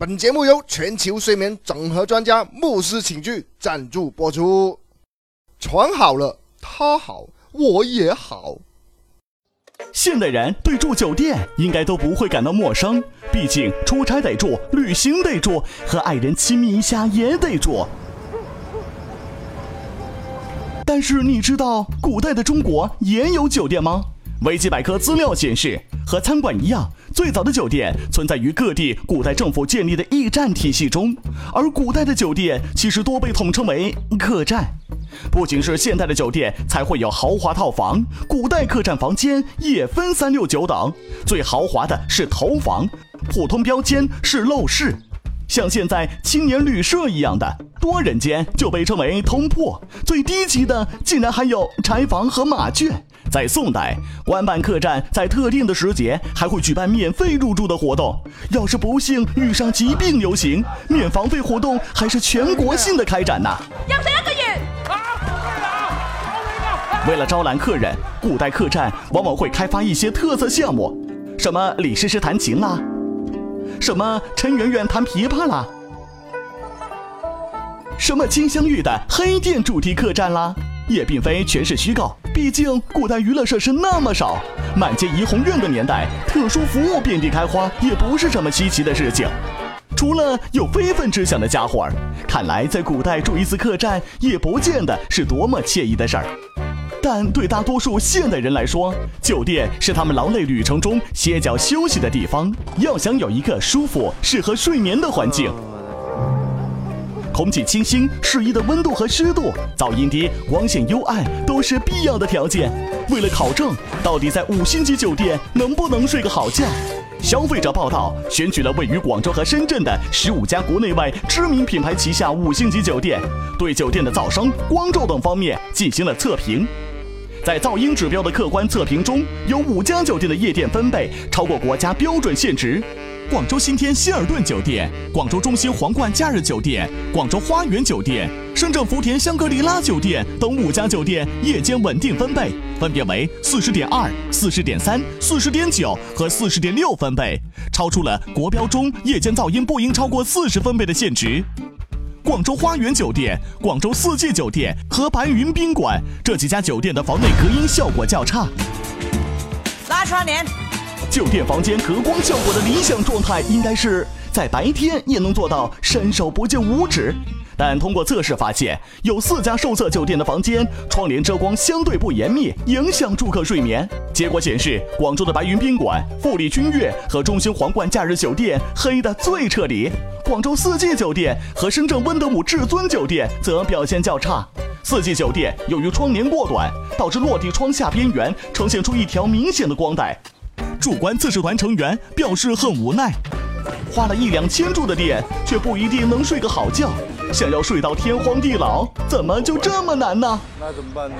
本节目由全球睡眠整合专家牧师寝具赞助播出。床好了，他好，我也好。现代人对住酒店应该都不会感到陌生，毕竟出差得住，旅行得住，和爱人亲密一下也得住。但是你知道古代的中国也有酒店吗？维基百科资料显示，和餐馆一样，最早的酒店存在于各地古代政府建立的驿站体系中，而古代的酒店其实多被统称为客栈。不仅是现代的酒店才会有豪华套房，古代客栈房间也分三六九等，最豪华的是头房，普通标间是陋室。像现在青年旅社一样的多人间就被称为通铺，最低级的竟然还有柴房和马圈。在宋代，官办客栈在特定的时节还会举办免费入住的活动。要是不幸遇上疾病流行，免房费活动还是全国性的开展呢。为了招揽客人，古代客栈往往会开发一些特色项目，什么李师师弹琴啦。什么陈圆圆弹琵琶啦？什么金镶玉的黑店主题客栈啦？也并非全是虚构，毕竟古代娱乐设施那么少，满街怡红院的年代，特殊服务遍地开花，也不是什么稀奇的事情。除了有非分之想的家伙儿，看来在古代住一次客栈，也不见得是多么惬意的事儿。但对大多数现代人来说，酒店是他们劳累旅程中歇脚休息的地方。要想有一个舒服、适合睡眠的环境，空气清新、适宜的温度和湿度，噪音低、光线幽暗，都是必要的条件。为了考证到底在五星级酒店能不能睡个好觉，消费者报道选取了位于广州和深圳的十五家国内外知名品牌旗下五星级酒店，对酒店的噪声、光照等方面进行了测评。在噪音指标的客观测评中，有五家酒店的夜店分贝超过国家标准限值。广州新天希尔顿酒店、广州中心皇冠假日酒店、广州花园酒店、深圳福田香格里拉酒店等五家酒店夜间稳定分贝分别为四十点二、四十点三、四十点九和四十点六分贝，超出了国标中夜间噪音不应超过四十分贝的限值。广州花园酒店、广州四季酒店和白云宾馆这几家酒店的房内隔音效果较差。拉窗帘。酒店房间隔光效果的理想状态应该是在白天也能做到伸手不见五指。但通过测试发现，有四家受测酒店的房间窗帘遮光相对不严密，影响住客睡眠。结果显示，广州的白云宾馆、富丽君悦和中兴皇冠假日酒店黑的最彻底。广州四季酒店和深圳温德姆至尊酒店则表现较差。四季酒店由于窗帘过短，导致落地窗下边缘呈现出一条明显的光带。主观测试团成员表示很无奈，花了一两千住的店却不一定能睡个好觉。想要睡到天荒地老怎么就这么难呢？那怎么办呢？